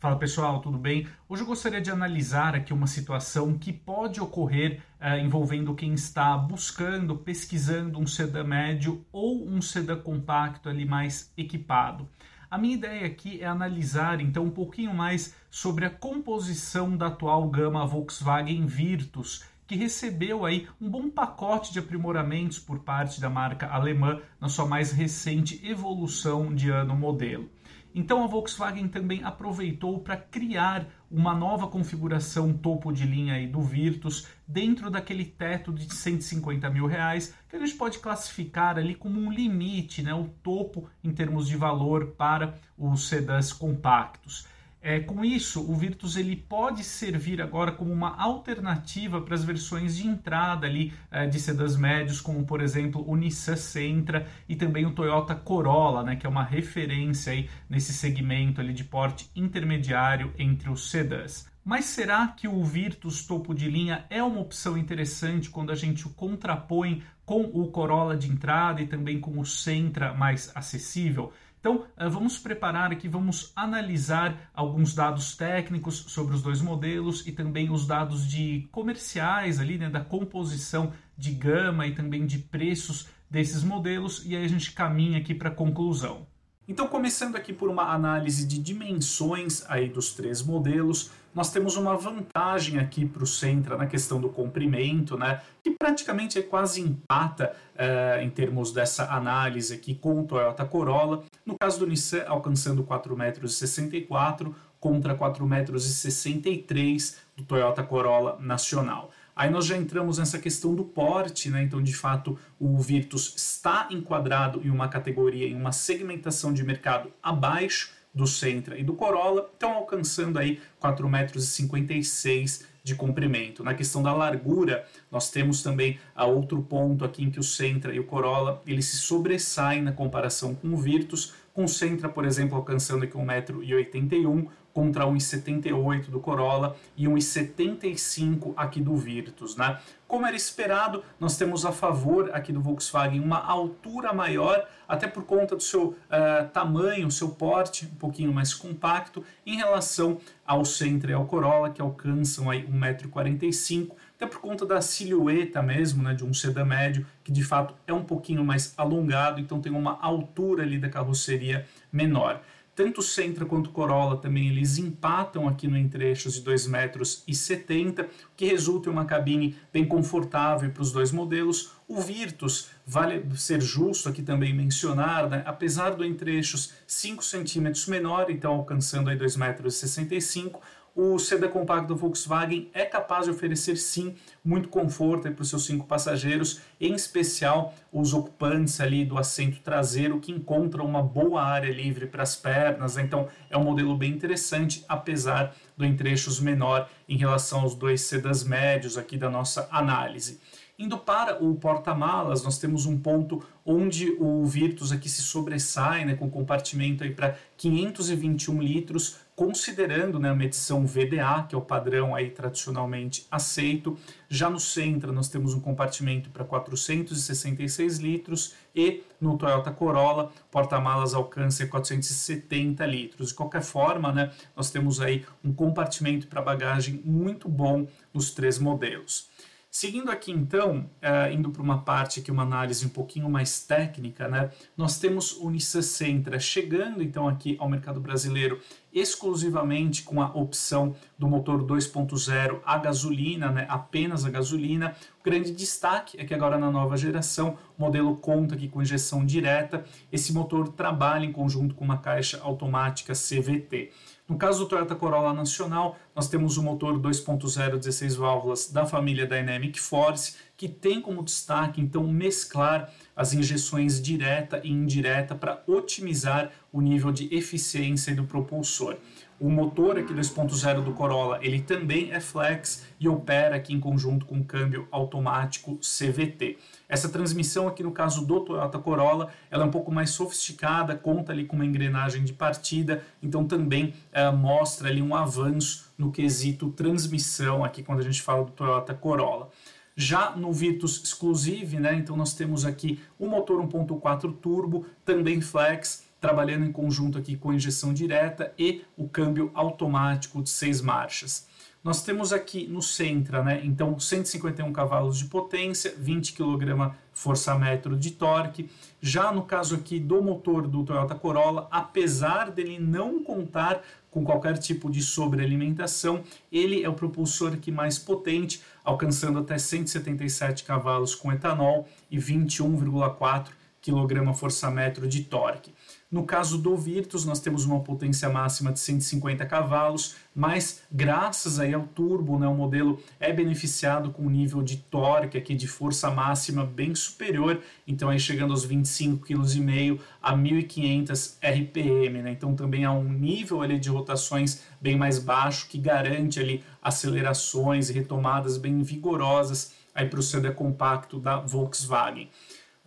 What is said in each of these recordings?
Fala pessoal, tudo bem? Hoje eu gostaria de analisar aqui uma situação que pode ocorrer uh, envolvendo quem está buscando, pesquisando um sedã médio ou um sedã compacto ali mais equipado. A minha ideia aqui é analisar então um pouquinho mais sobre a composição da atual gama Volkswagen Virtus, que recebeu aí um bom pacote de aprimoramentos por parte da marca alemã na sua mais recente evolução de ano modelo. Então a Volkswagen também aproveitou para criar uma nova configuração topo de linha aí do Virtus dentro daquele teto de 150 mil reais que a gente pode classificar ali como um limite, né, o topo em termos de valor para os sedãs compactos. É, com isso, o Virtus ele pode servir agora como uma alternativa para as versões de entrada ali é, de sedãs médios, como por exemplo o Nissan Sentra e também o Toyota Corolla, né, que é uma referência aí nesse segmento ali de porte intermediário entre os sedãs. Mas será que o Virtus topo de linha é uma opção interessante quando a gente o contrapõe com o Corolla de entrada e também com o Sentra mais acessível? Então, eh, vamos preparar aqui, vamos analisar alguns dados técnicos sobre os dois modelos e também os dados de comerciais ali, né, da composição de gama e também de preços desses modelos e aí a gente caminha aqui para a conclusão. Então, começando aqui por uma análise de dimensões aí dos três modelos, nós temos uma vantagem aqui para o Sentra na questão do comprimento, né, que praticamente é quase empata uh, em termos dessa análise aqui com o Toyota Corolla. No caso do Nissan, alcançando 4,64 m contra 4,63 m do Toyota Corolla nacional. Aí nós já entramos nessa questão do porte, né? Então, de fato, o Virtus está enquadrado em uma categoria, em uma segmentação de mercado abaixo do Sentra e do Corolla, estão alcançando aí 4,56 metros de comprimento. Na questão da largura, nós temos também a outro ponto aqui em que o Sentra e o Corolla eles se sobressaem na comparação com o Virtus, com o Sentra, por exemplo, alcançando aqui 1,81m contra 1,78 do Corolla e 1,75 aqui do Virtus, né? Como era esperado, nós temos a favor aqui do Volkswagen uma altura maior, até por conta do seu uh, tamanho, seu porte um pouquinho mais compacto em relação ao Sentra e ao Corolla, que alcançam aí 1,45m, até por conta da silhueta mesmo, né, de um sedã médio, que de fato é um pouquinho mais alongado, então tem uma altura ali da carroceria menor. Tanto o Sentra quanto o Corolla também eles empatam aqui no entre-eixos de 2,70 metros, o que resulta em uma cabine bem confortável para os dois modelos. O Virtus, vale ser justo aqui também mencionar, né, apesar do entre-eixos 5 centímetros menor, então alcançando aí 2,65 metros, o sedã compacto Volkswagen é capaz de oferecer sim muito conforto para os seus cinco passageiros, em especial os ocupantes ali do assento traseiro que encontram uma boa área livre para as pernas. Então é um modelo bem interessante, apesar do entrechos menor em relação aos dois sedãs médios aqui da nossa análise. Indo para o porta-malas, nós temos um ponto onde o Virtus aqui se sobressai, né, com compartimento aí para 521 litros, considerando né, a medição VDA, que é o padrão aí tradicionalmente aceito. Já no Sentra nós temos um compartimento para 466 litros e no Toyota Corolla porta-malas alcança 470 litros. De qualquer forma, né, nós temos aí um compartimento para bagagem muito bom nos três modelos. Seguindo aqui então, uh, indo para uma parte aqui, uma análise um pouquinho mais técnica, né? Nós temos o Nissan Sentra chegando então aqui ao mercado brasileiro exclusivamente com a opção do motor 2.0 a gasolina, né? Apenas a gasolina. O grande destaque é que agora na nova geração o modelo conta aqui com injeção direta. Esse motor trabalha em conjunto com uma caixa automática CVT. No caso do Toyota Corolla Nacional, nós temos o motor 2.0 16 válvulas da família Dynamic Force, que tem como destaque então mesclar as injeções direta e indireta para otimizar o nível de eficiência do propulsor. O motor aqui 2.0 do Corolla, ele também é flex e opera aqui em conjunto com o câmbio automático CVT. Essa transmissão aqui no caso do Toyota Corolla, ela é um pouco mais sofisticada, conta ali com uma engrenagem de partida, então também é, mostra ali um avanço no quesito transmissão aqui quando a gente fala do Toyota Corolla. Já no Virtus Exclusive, né, então nós temos aqui o motor 1.4 turbo, também flex, trabalhando em conjunto aqui com injeção direta e o câmbio automático de seis marchas. Nós temos aqui no Sentra, né? Então, 151 cavalos de potência, 20 kg força-metro de torque. Já no caso aqui do motor do Toyota Corolla, apesar dele não contar com qualquer tipo de sobrealimentação, ele é o propulsor aqui mais potente, alcançando até 177 cavalos com etanol e 21,4 kg força-metro de torque. No caso do Virtus, nós temos uma potência máxima de 150 cavalos, mas graças aí ao turbo, né, o modelo é beneficiado com um nível de torque aqui de força máxima bem superior, então aí chegando aos 25,5 kg a 1500 RPM, né? Então também há um nível ali de rotações bem mais baixo que garante ali acelerações e retomadas bem vigorosas aí para o CD compacto da Volkswagen.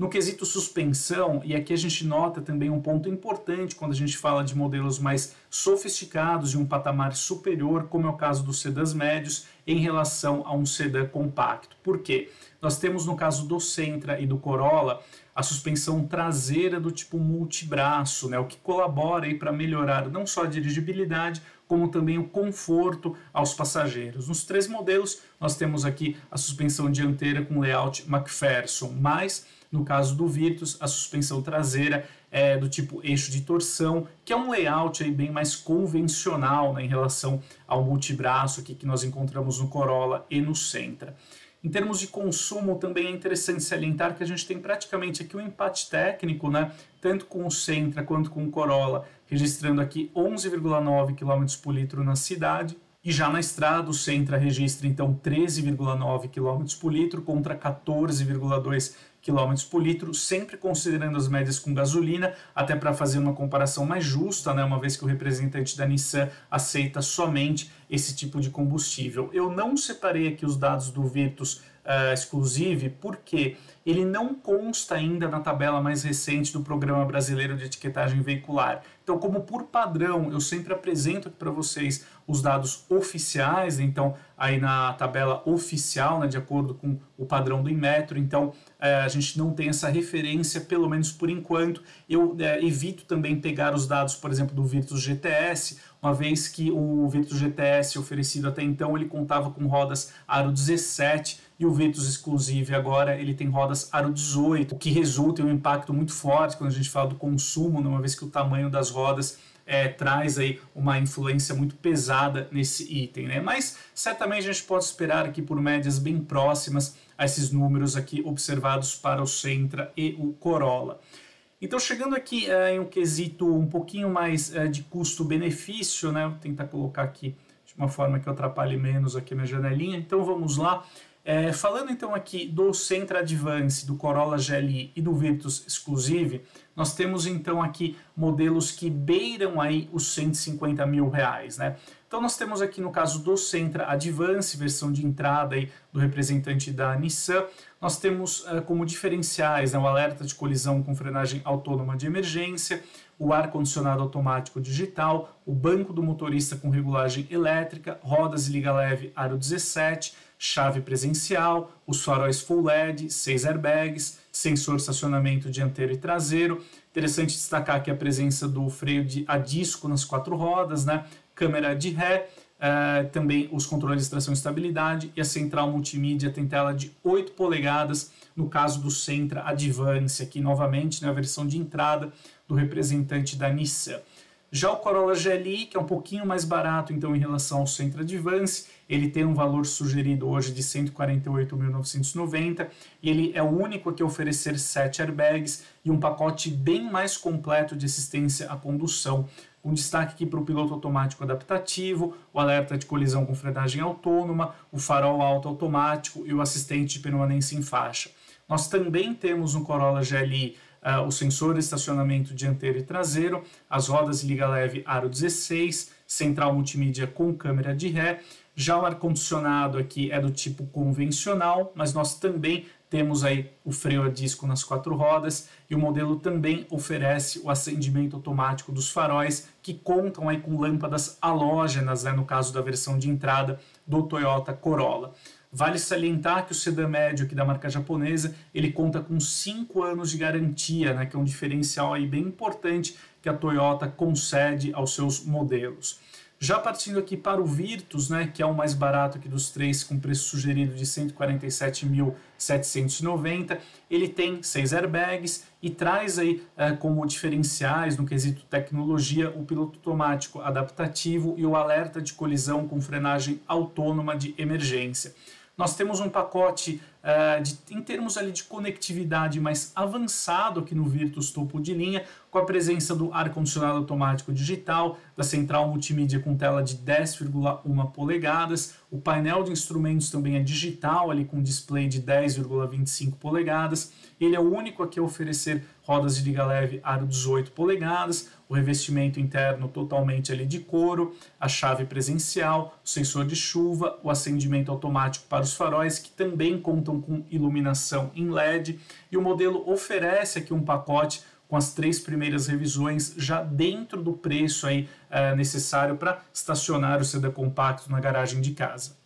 No quesito suspensão, e aqui a gente nota também um ponto importante quando a gente fala de modelos mais sofisticados e um patamar superior, como é o caso dos sedãs médios, em relação a um sedã compacto. Por quê? Nós temos no caso do Sentra e do Corolla a suspensão traseira do tipo multibraço, né, o que colabora para melhorar não só a dirigibilidade, como também o conforto aos passageiros. Nos três modelos, nós temos aqui a suspensão dianteira com layout McPherson, mas no caso do Virtus, a suspensão traseira é do tipo eixo de torção, que é um layout aí bem mais convencional né, em relação ao multibraço aqui que nós encontramos no Corolla e no Sentra. Em termos de consumo, também é interessante salientar que a gente tem praticamente aqui um empate técnico, né? tanto com o Sentra quanto com o Corolla, registrando aqui 11,9 km por litro na cidade. E já na estrada, o Sentra registra então 13,9 km por litro contra 14,2 km por litro, sempre considerando as médias com gasolina, até para fazer uma comparação mais justa, né, uma vez que o representante da Nissan aceita somente esse tipo de combustível. Eu não separei aqui os dados do Virtus uh, Exclusive porque ele não consta ainda na tabela mais recente do Programa Brasileiro de Etiquetagem Veicular. Então, como por padrão, eu sempre apresento para vocês os dados oficiais, então aí na tabela oficial, né, de acordo com o padrão do Inmetro, então é, a gente não tem essa referência, pelo menos por enquanto. Eu é, evito também pegar os dados, por exemplo, do Virtus GTS, uma vez que o Virtus GTS oferecido até então ele contava com rodas aro 17 e o Virtus Exclusive agora ele tem rodas aro 18, o que resulta em um impacto muito forte quando a gente fala do consumo, né, uma vez que o tamanho das rodas é, traz aí uma influência muito pesada nesse item, né? Mas certamente a gente pode esperar aqui por médias bem próximas a esses números aqui observados para o Sentra e o Corolla. Então, chegando aqui é, em um quesito um pouquinho mais é, de custo-benefício, né? Vou tentar colocar aqui de uma forma que eu atrapalhe menos aqui a minha janelinha. Então, vamos lá. É, falando então aqui do Sentra Advance, do Corolla GLI e do Virtus Exclusive, nós temos então aqui modelos que beiram aí os 150 mil reais, né? Então nós temos aqui no caso do Sentra Advance, versão de entrada aí do representante da Nissan, nós temos uh, como diferenciais né, o alerta de colisão com frenagem autônoma de emergência, o ar-condicionado automático digital, o banco do motorista com regulagem elétrica, rodas e liga leve aro 17, chave presencial, os faróis full LED, seis airbags, sensor estacionamento dianteiro e traseiro. Interessante destacar aqui a presença do freio de, a disco nas quatro rodas, né? câmera de ré, uh, também os controles de tração e estabilidade e a central multimídia tem tela de 8 polegadas, no caso do Sentra Advance, aqui novamente na né, versão de entrada do representante da Nissan. Já o Corolla GLI, que é um pouquinho mais barato então em relação ao Sentra Advance, ele tem um valor sugerido hoje de 148.990 e ele é o único a que oferecer 7 airbags e um pacote bem mais completo de assistência à condução, com destaque aqui para o piloto automático adaptativo, o alerta de colisão com frenagem autônoma, o farol alto automático e o assistente de permanência em faixa. Nós também temos no Corolla GLI uh, o sensor de estacionamento dianteiro e traseiro, as rodas liga leve aro 16, central multimídia com câmera de ré. Já o ar-condicionado aqui é do tipo convencional, mas nós também temos aí o freio a disco nas quatro rodas e o modelo também oferece o acendimento automático dos faróis que contam aí com lâmpadas halógenas, né, no caso da versão de entrada do Toyota Corolla. Vale salientar que o sedã médio aqui da marca japonesa, ele conta com 5 anos de garantia, né, que é um diferencial aí bem importante que a Toyota concede aos seus modelos. Já partindo aqui para o Virtus, né, que é o mais barato aqui dos três, com preço sugerido de 147.790, ele tem seis airbags e traz aí é, como diferenciais no quesito tecnologia o piloto automático adaptativo e o alerta de colisão com frenagem autônoma de emergência. Nós temos um pacote uh, de, em termos ali de conectividade mais avançado aqui no Virtus topo de linha, com a presença do ar-condicionado automático digital, da central multimídia com tela de 10,1 polegadas, o painel de instrumentos também é digital, ali com display de 10,25 polegadas. Ele é o único aqui a oferecer rodas de liga leve aro 18 polegadas, o revestimento interno totalmente ali de couro, a chave presencial, o sensor de chuva, o acendimento automático para os faróis que também contam com iluminação em LED e o modelo oferece aqui um pacote com as três primeiras revisões já dentro do preço aí, é, necessário para estacionar o sedã compacto na garagem de casa.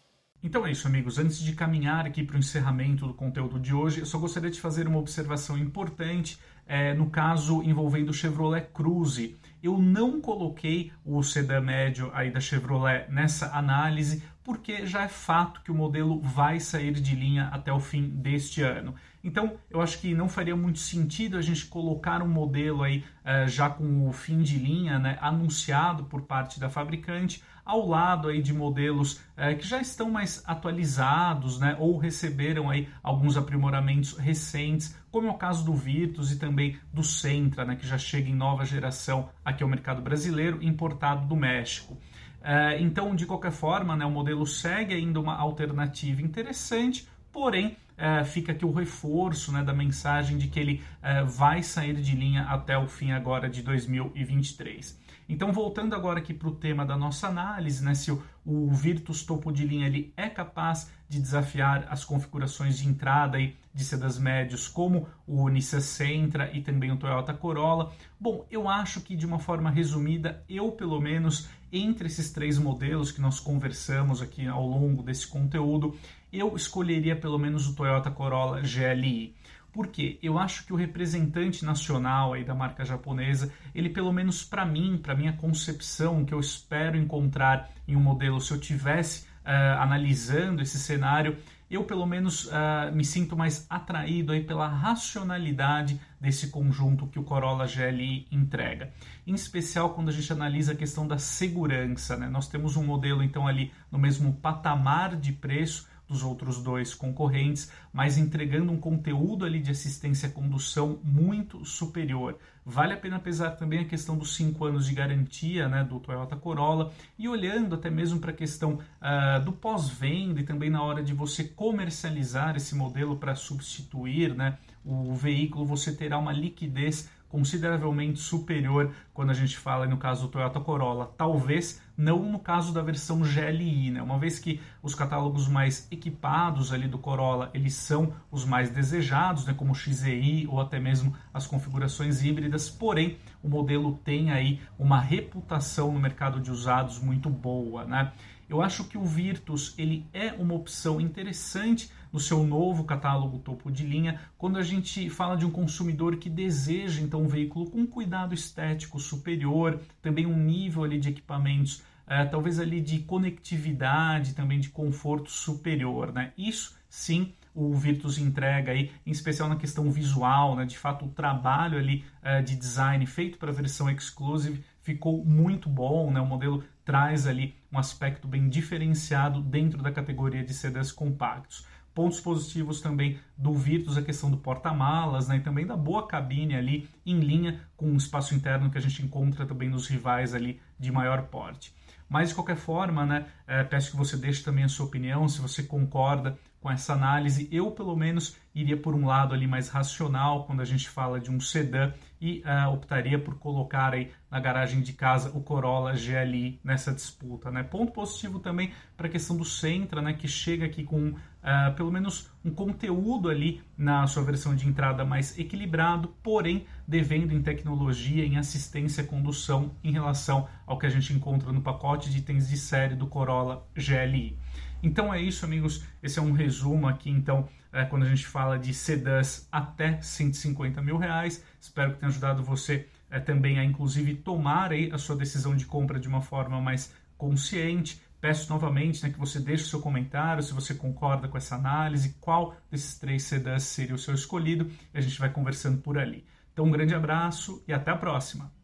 Então é isso, amigos. Antes de caminhar aqui para o encerramento do conteúdo de hoje, eu só gostaria de fazer uma observação importante é, no caso envolvendo o Chevrolet Cruze. Eu não coloquei o sedã médio aí da Chevrolet nessa análise porque já é fato que o modelo vai sair de linha até o fim deste ano. Então, eu acho que não faria muito sentido a gente colocar um modelo aí uh, já com o fim de linha, né, anunciado por parte da fabricante, ao lado aí de modelos uh, que já estão mais atualizados, né, ou receberam aí alguns aprimoramentos recentes, como é o caso do Virtus e também do Sentra, né, que já chega em nova geração aqui ao mercado brasileiro, importado do México. Uh, então, de qualquer forma, né, o modelo segue ainda uma alternativa interessante, porém é, fica aqui o reforço né, da mensagem de que ele é, vai sair de linha até o fim agora de 2023. Então, voltando agora aqui para o tema da nossa análise, né, se o, o, Virtus topo de linha ele é capaz de desafiar as configurações de entrada aí de sedas médios, como o Nissan Sentra e também o Toyota Corolla. Bom, eu acho que de uma forma resumida, eu pelo menos entre esses três modelos que nós conversamos aqui ao longo desse conteúdo, eu escolheria pelo menos o Toyota Corolla GLI. Porque eu acho que o representante nacional aí da marca japonesa, ele pelo menos para mim, para minha concepção, que eu espero encontrar em um modelo se eu tivesse uh, analisando esse cenário, eu pelo menos uh, me sinto mais atraído aí pela racionalidade desse conjunto que o Corolla GLI entrega. Em especial quando a gente analisa a questão da segurança. Né? Nós temos um modelo então ali no mesmo patamar de preço, dos outros dois concorrentes, mas entregando um conteúdo ali de assistência à condução muito superior. Vale a pena pesar também a questão dos cinco anos de garantia né, do Toyota Corolla e olhando até mesmo para a questão uh, do pós-venda e também na hora de você comercializar esse modelo para substituir né, o veículo, você terá uma liquidez consideravelmente superior quando a gente fala no caso do Toyota Corolla. Talvez não no caso da versão GLI, né? Uma vez que os catálogos mais equipados ali do Corolla, eles são os mais desejados, né, como o XEI ou até mesmo as configurações híbridas, porém o modelo tem aí uma reputação no mercado de usados muito boa, né? Eu acho que o Virtus ele é uma opção interessante no seu novo catálogo topo de linha, quando a gente fala de um consumidor que deseja então um veículo com cuidado estético superior, também um nível ali de equipamentos, é, talvez ali de conectividade, também de conforto superior, né? Isso sim o Virtus entrega aí, em especial na questão visual, né? De fato, o trabalho ali é, de design feito para a versão exclusive ficou muito bom, né? O modelo traz ali um aspecto bem diferenciado dentro da categoria de sedãs compactos. Pontos positivos também do Virtus, a questão do porta-malas, né, e também da boa cabine ali em linha com o espaço interno que a gente encontra também nos rivais ali de maior porte. Mas de qualquer forma, né, é, peço que você deixe também a sua opinião, se você concorda com essa análise. Eu, pelo menos, iria por um lado ali mais racional quando a gente fala de um sedã e uh, optaria por colocar aí na garagem de casa o Corolla GLI nessa disputa. Né? Ponto positivo também para a questão do Sentra, né, que chega aqui com uh, pelo menos um conteúdo ali na sua versão de entrada mais equilibrado, porém devendo em tecnologia, em assistência à condução em relação ao que a gente encontra no pacote de itens de série do Corolla GLI. Então é isso, amigos. Esse é um resumo aqui, então, é, quando a gente fala de sedãs até 150 mil reais. Espero que tenha ajudado você é, também a, inclusive, tomar aí a sua decisão de compra de uma forma mais consciente. Peço novamente né, que você deixe o seu comentário se você concorda com essa análise, qual desses três sedãs seria o seu escolhido, e a gente vai conversando por ali. Então, um grande abraço e até a próxima!